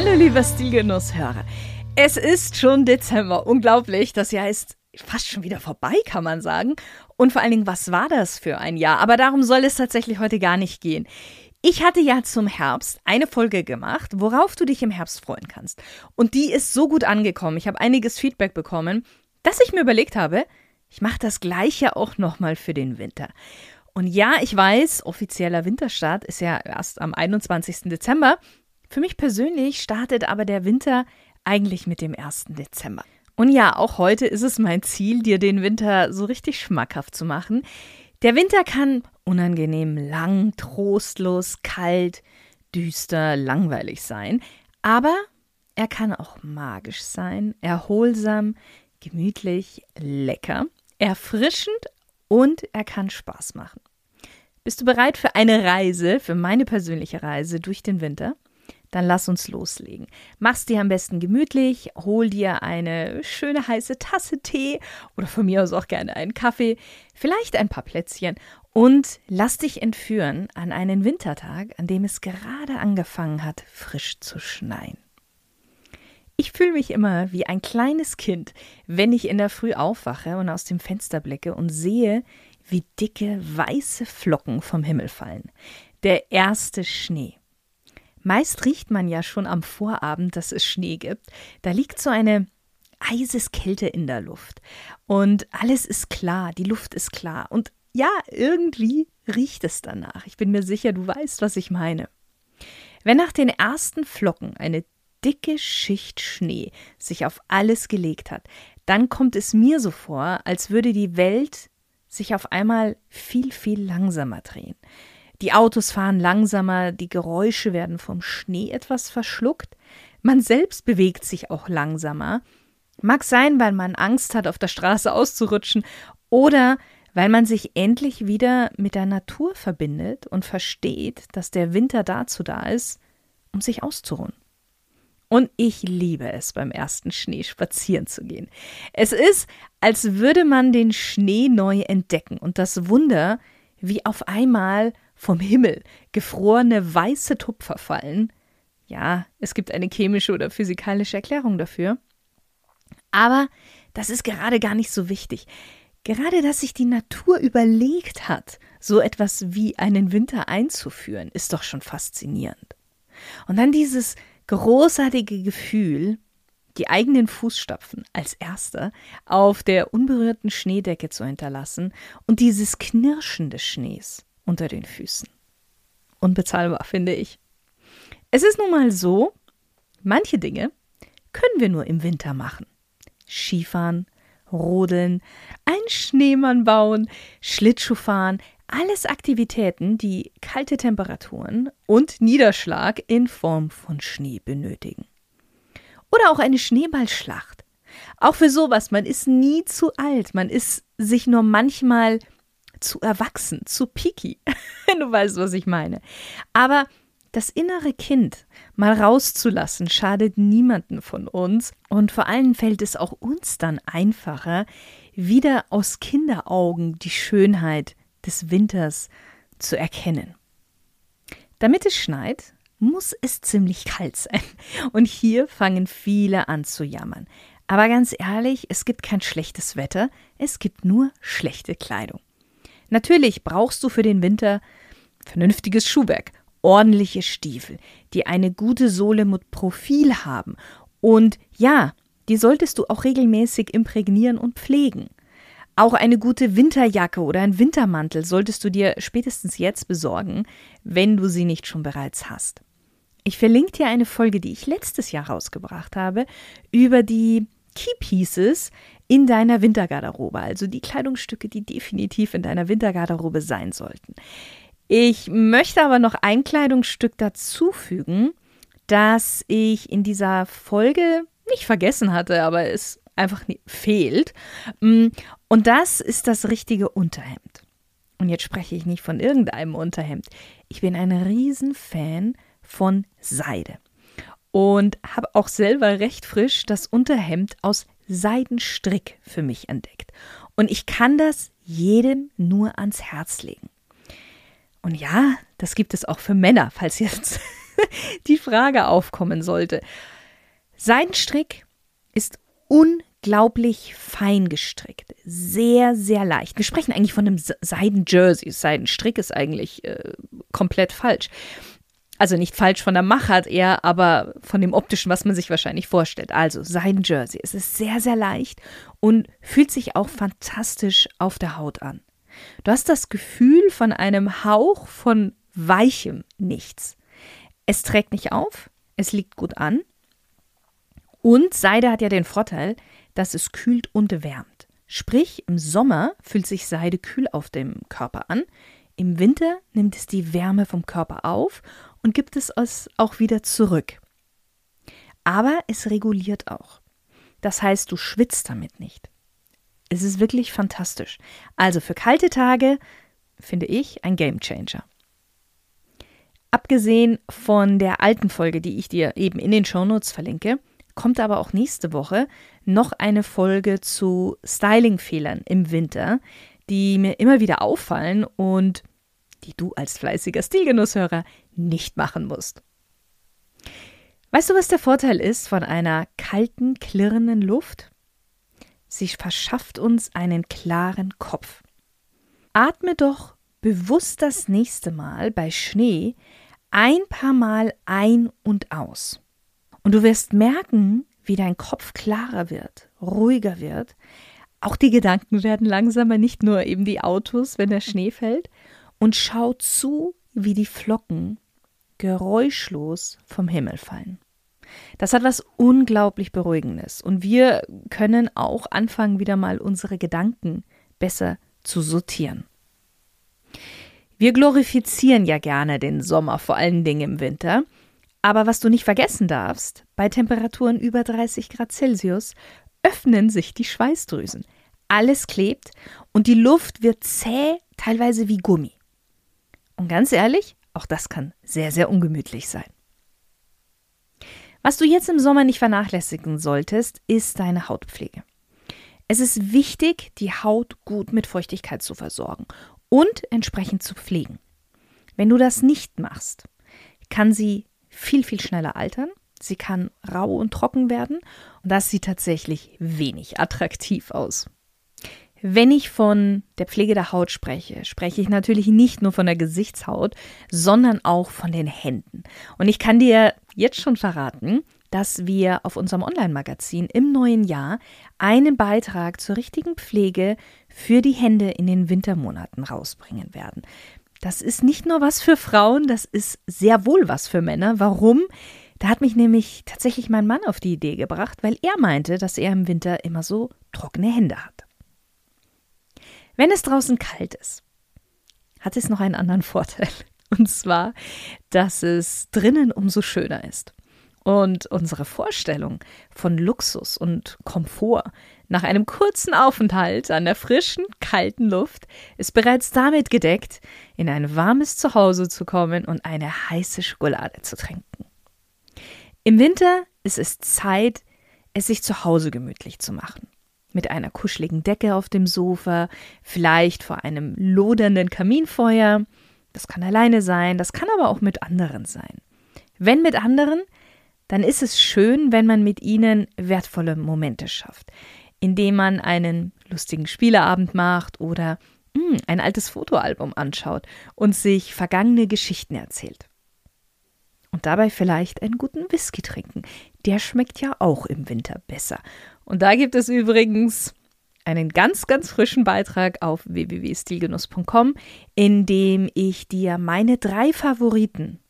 Hallo lieber Stilgenusshörer. Es ist schon Dezember. Unglaublich. Das Jahr ist fast schon wieder vorbei, kann man sagen. Und vor allen Dingen, was war das für ein Jahr? Aber darum soll es tatsächlich heute gar nicht gehen. Ich hatte ja zum Herbst eine Folge gemacht, worauf du dich im Herbst freuen kannst. Und die ist so gut angekommen. Ich habe einiges Feedback bekommen, dass ich mir überlegt habe, ich mache das gleiche auch nochmal für den Winter. Und ja, ich weiß, offizieller Winterstart ist ja erst am 21. Dezember. Für mich persönlich startet aber der Winter eigentlich mit dem 1. Dezember. Und ja, auch heute ist es mein Ziel, dir den Winter so richtig schmackhaft zu machen. Der Winter kann unangenehm lang, trostlos, kalt, düster, langweilig sein, aber er kann auch magisch sein, erholsam, gemütlich, lecker, erfrischend und er kann Spaß machen. Bist du bereit für eine Reise, für meine persönliche Reise durch den Winter? Dann lass uns loslegen. Mach's dir am besten gemütlich, hol dir eine schöne heiße Tasse Tee oder von mir aus auch gerne einen Kaffee, vielleicht ein paar Plätzchen und lass dich entführen an einen Wintertag, an dem es gerade angefangen hat, frisch zu schneien. Ich fühle mich immer wie ein kleines Kind, wenn ich in der Früh aufwache und aus dem Fenster blicke und sehe, wie dicke weiße Flocken vom Himmel fallen. Der erste Schnee. Meist riecht man ja schon am Vorabend, dass es Schnee gibt. Da liegt so eine Eiseskälte in der Luft. Und alles ist klar, die Luft ist klar. Und ja, irgendwie riecht es danach. Ich bin mir sicher, du weißt, was ich meine. Wenn nach den ersten Flocken eine dicke Schicht Schnee sich auf alles gelegt hat, dann kommt es mir so vor, als würde die Welt sich auf einmal viel, viel langsamer drehen. Die Autos fahren langsamer, die Geräusche werden vom Schnee etwas verschluckt, man selbst bewegt sich auch langsamer. Mag sein, weil man Angst hat, auf der Straße auszurutschen oder weil man sich endlich wieder mit der Natur verbindet und versteht, dass der Winter dazu da ist, um sich auszuruhen. Und ich liebe es, beim ersten Schnee spazieren zu gehen. Es ist, als würde man den Schnee neu entdecken und das Wunder, wie auf einmal vom Himmel gefrorene weiße Tupfer fallen. Ja, es gibt eine chemische oder physikalische Erklärung dafür. Aber das ist gerade gar nicht so wichtig. Gerade, dass sich die Natur überlegt hat, so etwas wie einen Winter einzuführen, ist doch schon faszinierend. Und dann dieses großartige Gefühl, die eigenen Fußstapfen als erster auf der unberührten Schneedecke zu hinterlassen und dieses Knirschen des Schnees unter den Füßen. Unbezahlbar, finde ich. Es ist nun mal so, manche Dinge können wir nur im Winter machen. Skifahren, Rodeln, ein Schneemann bauen, Schlittschuhfahren, alles Aktivitäten, die kalte Temperaturen und Niederschlag in Form von Schnee benötigen. Oder auch eine Schneeballschlacht. Auch für sowas, man ist nie zu alt, man ist sich nur manchmal zu erwachsen, zu picky, wenn du weißt, was ich meine. Aber das innere Kind mal rauszulassen, schadet niemanden von uns und vor allem fällt es auch uns dann einfacher, wieder aus Kinderaugen die Schönheit des Winters zu erkennen. Damit es schneit, muss es ziemlich kalt sein. Und hier fangen viele an zu jammern. Aber ganz ehrlich, es gibt kein schlechtes Wetter, es gibt nur schlechte Kleidung. Natürlich brauchst du für den Winter vernünftiges Schuhwerk, ordentliche Stiefel, die eine gute Sohle mit Profil haben. Und ja, die solltest du auch regelmäßig imprägnieren und pflegen. Auch eine gute Winterjacke oder ein Wintermantel solltest du dir spätestens jetzt besorgen, wenn du sie nicht schon bereits hast. Ich verlinke dir eine Folge, die ich letztes Jahr rausgebracht habe, über die Key Pieces in deiner Wintergarderobe, also die Kleidungsstücke, die definitiv in deiner Wintergarderobe sein sollten. Ich möchte aber noch ein Kleidungsstück dazufügen, das ich in dieser Folge nicht vergessen hatte, aber es einfach fehlt. Und das ist das richtige Unterhemd. Und jetzt spreche ich nicht von irgendeinem Unterhemd. Ich bin ein Riesenfan von Seide. Und habe auch selber recht frisch das Unterhemd aus Seidenstrick für mich entdeckt. Und ich kann das jedem nur ans Herz legen. Und ja, das gibt es auch für Männer, falls jetzt die Frage aufkommen sollte. Seidenstrick ist unglaublich fein gestrickt, sehr, sehr leicht. Wir sprechen eigentlich von einem Seidenjersey. Seidenstrick ist eigentlich äh, komplett falsch. Also nicht falsch von der Machart eher, aber von dem optischen, was man sich wahrscheinlich vorstellt. Also Seidenjersey. Es ist sehr, sehr leicht und fühlt sich auch fantastisch auf der Haut an. Du hast das Gefühl von einem Hauch von weichem Nichts. Es trägt nicht auf, es liegt gut an. Und Seide hat ja den Vorteil, dass es kühlt und wärmt. Sprich, im Sommer fühlt sich Seide kühl auf dem Körper an, im Winter nimmt es die Wärme vom Körper auf und gibt es auch wieder zurück. Aber es reguliert auch. Das heißt, du schwitzt damit nicht. Es ist wirklich fantastisch. Also für kalte Tage finde ich ein Game Changer. Abgesehen von der alten Folge, die ich dir eben in den Shownotes verlinke, kommt aber auch nächste Woche noch eine Folge zu Stylingfehlern im Winter, die mir immer wieder auffallen und die du als fleißiger Stilgenusshörer nicht machen musst. Weißt du, was der Vorteil ist von einer kalten, klirrenden Luft? Sie verschafft uns einen klaren Kopf. Atme doch bewusst das nächste Mal bei Schnee ein paar Mal ein und aus. Und du wirst merken, wie dein Kopf klarer wird, ruhiger wird. Auch die Gedanken werden langsamer, nicht nur eben die Autos, wenn der Schnee fällt. Und schau zu, wie die Flocken geräuschlos vom Himmel fallen. Das hat was unglaublich Beruhigendes. Und wir können auch anfangen, wieder mal unsere Gedanken besser zu sortieren. Wir glorifizieren ja gerne den Sommer, vor allen Dingen im Winter. Aber was du nicht vergessen darfst, bei Temperaturen über 30 Grad Celsius öffnen sich die Schweißdrüsen. Alles klebt und die Luft wird zäh, teilweise wie Gummi. Und ganz ehrlich, auch das kann sehr, sehr ungemütlich sein. Was du jetzt im Sommer nicht vernachlässigen solltest, ist deine Hautpflege. Es ist wichtig, die Haut gut mit Feuchtigkeit zu versorgen und entsprechend zu pflegen. Wenn du das nicht machst, kann sie viel, viel schneller altern. Sie kann rau und trocken werden und das sieht tatsächlich wenig attraktiv aus. Wenn ich von der Pflege der Haut spreche, spreche ich natürlich nicht nur von der Gesichtshaut, sondern auch von den Händen. Und ich kann dir jetzt schon verraten, dass wir auf unserem Online-Magazin im neuen Jahr einen Beitrag zur richtigen Pflege für die Hände in den Wintermonaten rausbringen werden. Das ist nicht nur was für Frauen, das ist sehr wohl was für Männer. Warum? Da hat mich nämlich tatsächlich mein Mann auf die Idee gebracht, weil er meinte, dass er im Winter immer so trockene Hände hat. Wenn es draußen kalt ist, hat es noch einen anderen Vorteil. Und zwar, dass es drinnen umso schöner ist. Und unsere Vorstellung von Luxus und Komfort nach einem kurzen Aufenthalt an der frischen, kalten Luft ist bereits damit gedeckt, in ein warmes Zuhause zu kommen und eine heiße Schokolade zu trinken. Im Winter ist es Zeit, es sich zu Hause gemütlich zu machen. Mit einer kuscheligen Decke auf dem Sofa, vielleicht vor einem lodernden Kaminfeuer. Das kann alleine sein, das kann aber auch mit anderen sein. Wenn mit anderen, dann ist es schön, wenn man mit ihnen wertvolle Momente schafft, indem man einen lustigen Spieleabend macht oder mh, hm, ein altes Fotoalbum anschaut und sich vergangene Geschichten erzählt. Und dabei vielleicht einen guten Whisky trinken. Der schmeckt ja auch im Winter besser. Und da gibt es übrigens einen ganz, ganz frischen Beitrag auf www.stilgenuss.com, in dem ich dir meine drei Favoriten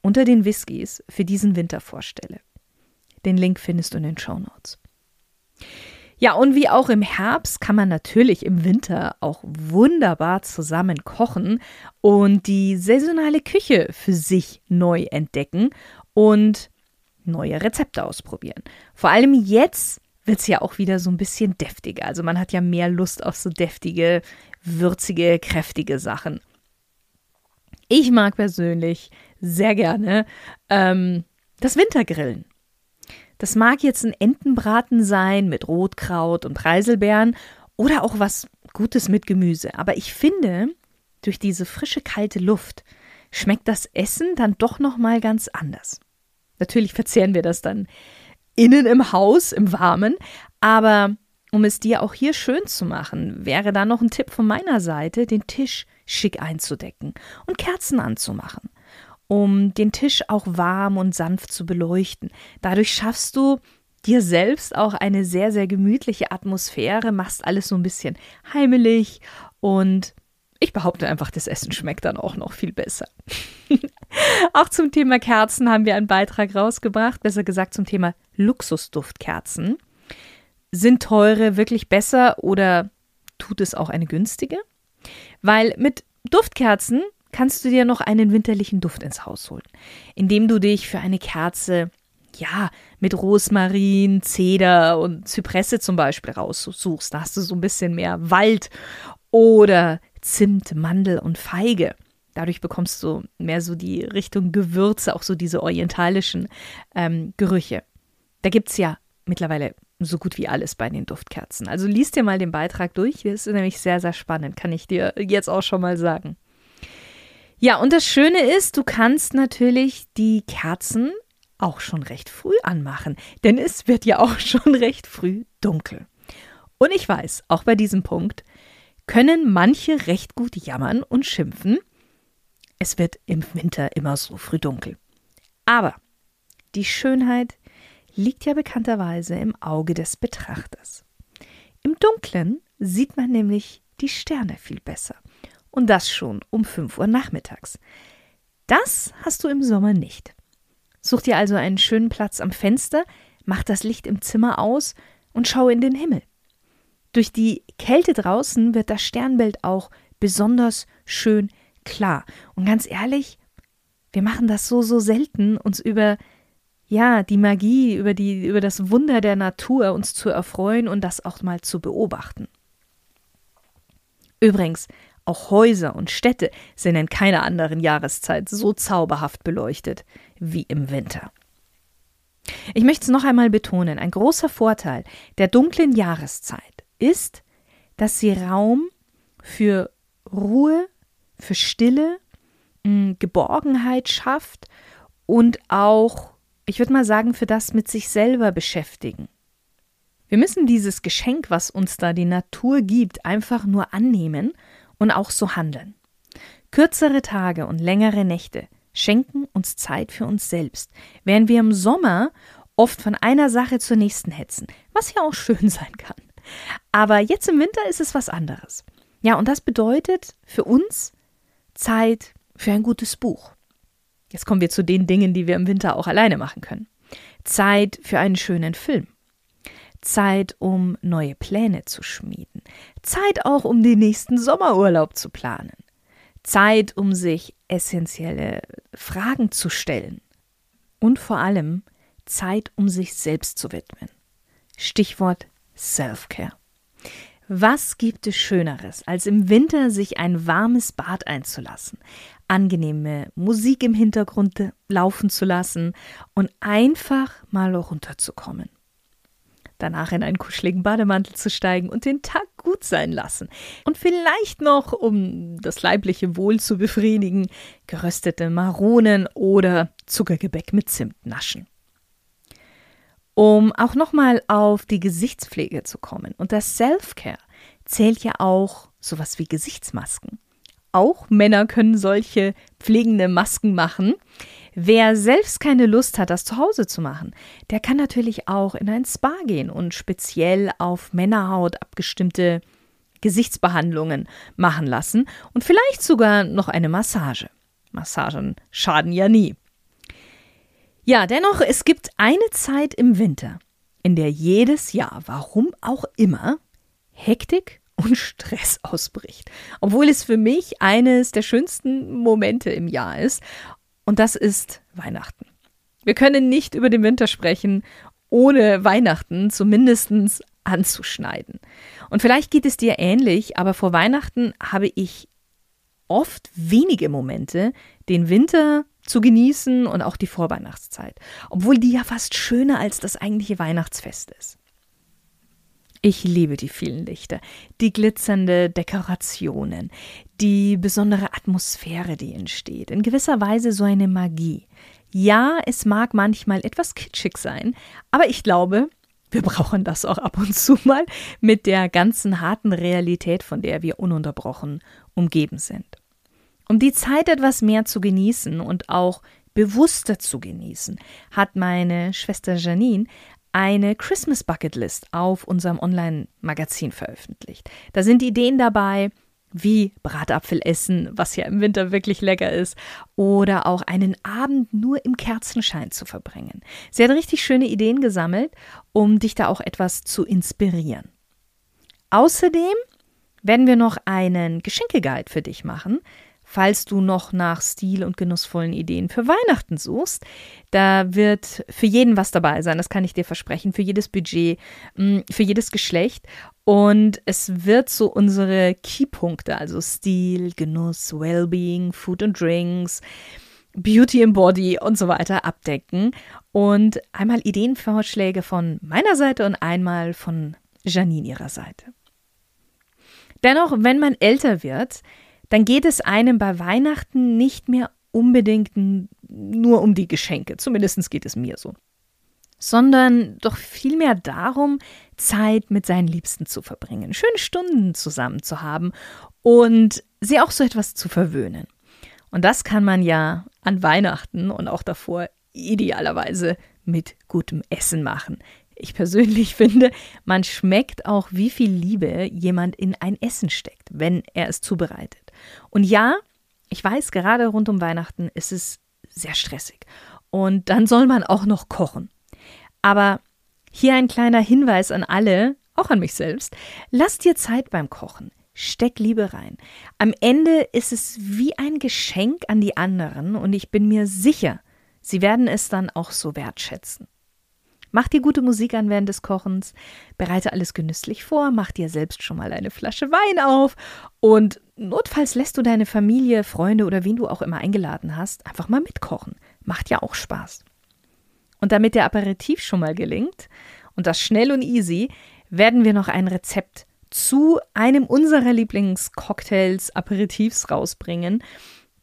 unter den Whiskys für diesen Winter vorstelle. Den Link findest du in den Show Notes. Ja, und wie auch im Herbst kann man natürlich im Winter auch wunderbar zusammen kochen und die saisonale Küche für sich neu entdecken und neue Rezepte ausprobieren. Vor allem jetzt wird es ja auch wieder so ein bisschen deftiger. Also man hat ja mehr Lust auf so deftige, würzige, kräftige Sachen. Ich mag persönlich sehr gerne ähm, das Wintergrillen. Das mag jetzt ein Entenbraten sein mit Rotkraut und Preiselbeeren oder auch was Gutes mit Gemüse. Aber ich finde, durch diese frische kalte Luft schmeckt das Essen dann doch noch mal ganz anders. Natürlich verzehren wir das dann innen im Haus im Warmen, aber um es dir auch hier schön zu machen, wäre da noch ein Tipp von meiner Seite, den Tisch schick einzudecken und Kerzen anzumachen um den Tisch auch warm und sanft zu beleuchten. Dadurch schaffst du dir selbst auch eine sehr, sehr gemütliche Atmosphäre, machst alles so ein bisschen heimelig und ich behaupte einfach, das Essen schmeckt dann auch noch viel besser. auch zum Thema Kerzen haben wir einen Beitrag rausgebracht, besser gesagt zum Thema Luxusduftkerzen. Sind teure wirklich besser oder tut es auch eine günstige? Weil mit Duftkerzen kannst du dir noch einen winterlichen Duft ins Haus holen, indem du dich für eine Kerze ja, mit Rosmarin, Zeder und Zypresse zum Beispiel raussuchst. Da hast du so ein bisschen mehr Wald oder Zimt, Mandel und Feige. Dadurch bekommst du mehr so die Richtung Gewürze, auch so diese orientalischen ähm, Gerüche. Da gibt es ja mittlerweile so gut wie alles bei den Duftkerzen. Also liest dir mal den Beitrag durch. Das ist nämlich sehr, sehr spannend, kann ich dir jetzt auch schon mal sagen. Ja, und das Schöne ist, du kannst natürlich die Kerzen auch schon recht früh anmachen, denn es wird ja auch schon recht früh dunkel. Und ich weiß, auch bei diesem Punkt können manche recht gut jammern und schimpfen. Es wird im Winter immer so früh dunkel. Aber die Schönheit liegt ja bekannterweise im Auge des Betrachters. Im Dunklen sieht man nämlich die Sterne viel besser und das schon um 5 Uhr nachmittags. Das hast du im Sommer nicht. Such dir also einen schönen Platz am Fenster, mach das Licht im Zimmer aus und schau in den Himmel. Durch die Kälte draußen wird das Sternbild auch besonders schön klar. Und ganz ehrlich, wir machen das so, so selten, uns über ja, die Magie, über, die, über das Wunder der Natur uns zu erfreuen und das auch mal zu beobachten. Übrigens, auch Häuser und Städte sind in keiner anderen Jahreszeit so zauberhaft beleuchtet wie im Winter. Ich möchte es noch einmal betonen, ein großer Vorteil der dunklen Jahreszeit ist, dass sie Raum für Ruhe, für Stille, Geborgenheit schafft und auch, ich würde mal sagen, für das mit sich selber beschäftigen. Wir müssen dieses Geschenk, was uns da die Natur gibt, einfach nur annehmen und auch so handeln. Kürzere Tage und längere Nächte schenken uns Zeit für uns selbst, während wir im Sommer oft von einer Sache zur nächsten hetzen, was ja auch schön sein kann. Aber jetzt im Winter ist es was anderes. Ja, und das bedeutet für uns Zeit für ein gutes Buch. Jetzt kommen wir zu den Dingen, die wir im Winter auch alleine machen können. Zeit für einen schönen Film. Zeit, um neue Pläne zu schmieden. Zeit auch, um den nächsten Sommerurlaub zu planen. Zeit, um sich essentielle Fragen zu stellen. Und vor allem Zeit, um sich selbst zu widmen. Stichwort Self-Care. Was gibt es Schöneres, als im Winter sich ein warmes Bad einzulassen, angenehme Musik im Hintergrund laufen zu lassen und einfach mal runterzukommen? danach in einen kuscheligen Bademantel zu steigen und den Tag gut sein lassen. Und vielleicht noch, um das leibliche Wohl zu befriedigen, geröstete Maronen oder Zuckergebäck mit Zimt naschen. Um auch nochmal auf die Gesichtspflege zu kommen. Und das Self-Care zählt ja auch sowas wie Gesichtsmasken. Auch Männer können solche pflegende Masken machen. Wer selbst keine Lust hat, das zu Hause zu machen, der kann natürlich auch in ein Spa gehen und speziell auf Männerhaut abgestimmte Gesichtsbehandlungen machen lassen und vielleicht sogar noch eine Massage. Massagen schaden ja nie. Ja, dennoch, es gibt eine Zeit im Winter, in der jedes Jahr, warum auch immer, Hektik und Stress ausbricht. Obwohl es für mich eines der schönsten Momente im Jahr ist. Und das ist Weihnachten. Wir können nicht über den Winter sprechen, ohne Weihnachten zumindest anzuschneiden. Und vielleicht geht es dir ähnlich, aber vor Weihnachten habe ich oft wenige Momente, den Winter zu genießen und auch die Vorweihnachtszeit, obwohl die ja fast schöner als das eigentliche Weihnachtsfest ist. Ich liebe die vielen Lichter, die glitzernde Dekorationen, die besondere Atmosphäre, die entsteht, in gewisser Weise so eine Magie. Ja, es mag manchmal etwas kitschig sein, aber ich glaube, wir brauchen das auch ab und zu mal mit der ganzen harten Realität, von der wir ununterbrochen umgeben sind. Um die Zeit etwas mehr zu genießen und auch bewusster zu genießen, hat meine Schwester Janine eine Christmas Bucket List auf unserem Online-Magazin veröffentlicht. Da sind Ideen dabei, wie Bratapfel essen, was ja im Winter wirklich lecker ist, oder auch einen Abend nur im Kerzenschein zu verbringen. Sie hat richtig schöne Ideen gesammelt, um dich da auch etwas zu inspirieren. Außerdem werden wir noch einen Geschenkeguide für dich machen, falls du noch nach stil- und genussvollen Ideen für Weihnachten suchst. Da wird für jeden was dabei sein, das kann ich dir versprechen, für jedes Budget, mm, für jedes Geschlecht. Und es wird so unsere Keypunkte, also Stil, Genuss, Wellbeing, Food and Drinks, Beauty im Body und so weiter abdecken. Und einmal Ideenvorschläge von meiner Seite und einmal von Janine ihrer Seite. Dennoch, wenn man älter wird, dann geht es einem bei Weihnachten nicht mehr unbedingt nur um die Geschenke, zumindest geht es mir so, sondern doch vielmehr darum, Zeit mit seinen Liebsten zu verbringen, schöne Stunden zusammen zu haben und sie auch so etwas zu verwöhnen. Und das kann man ja an Weihnachten und auch davor idealerweise mit gutem Essen machen. Ich persönlich finde, man schmeckt auch, wie viel Liebe jemand in ein Essen steckt, wenn er es zubereitet. Und ja, ich weiß, gerade rund um Weihnachten ist es sehr stressig. Und dann soll man auch noch kochen. Aber hier ein kleiner Hinweis an alle, auch an mich selbst. Lass dir Zeit beim Kochen. Steck Liebe rein. Am Ende ist es wie ein Geschenk an die anderen und ich bin mir sicher, sie werden es dann auch so wertschätzen. Mach dir gute Musik an während des Kochens, bereite alles genüsslich vor, mach dir selbst schon mal eine Flasche Wein auf und notfalls lässt du deine Familie, Freunde oder wen du auch immer eingeladen hast, einfach mal mitkochen. Macht ja auch Spaß. Und damit der Aperitif schon mal gelingt und das schnell und easy, werden wir noch ein Rezept zu einem unserer Lieblingscocktails, Aperitifs rausbringen,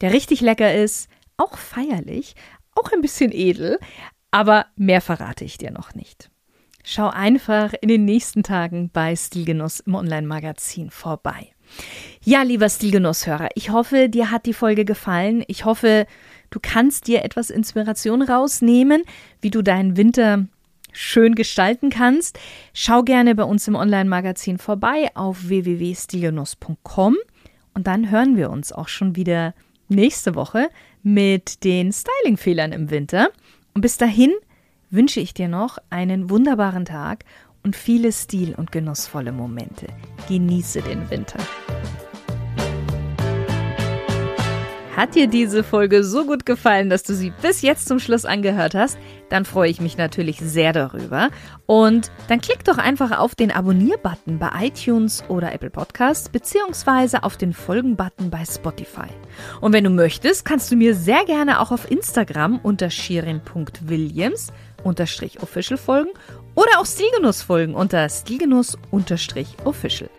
der richtig lecker ist, auch feierlich, auch ein bisschen edel, aber mehr verrate ich dir noch nicht. Schau einfach in den nächsten Tagen bei Stilgenuss im Online-Magazin vorbei. Ja, lieber Stilgenusshörer, ich hoffe, dir hat die Folge gefallen. Ich hoffe, du kannst dir etwas Inspiration rausnehmen, wie du deinen Winter schön gestalten kannst. Schau gerne bei uns im Online-Magazin vorbei auf www.stilgenuss.com und dann hören wir uns auch schon wieder nächste Woche mit den Styling-Fehlern im Winter. Und bis dahin wünsche ich dir noch einen wunderbaren Tag und viele stil- und genussvolle Momente. Genieße den Winter. Hat dir diese Folge so gut gefallen, dass du sie bis jetzt zum Schluss angehört hast? Dann freue ich mich natürlich sehr darüber. Und dann klick doch einfach auf den Abonnier-Button bei iTunes oder Apple Podcasts beziehungsweise auf den Folgen-Button bei Spotify. Und wenn du möchtest, kannst du mir sehr gerne auch auf Instagram unter shirin.williams official folgen oder auch Stilgenuss folgen unter stilgenuss official.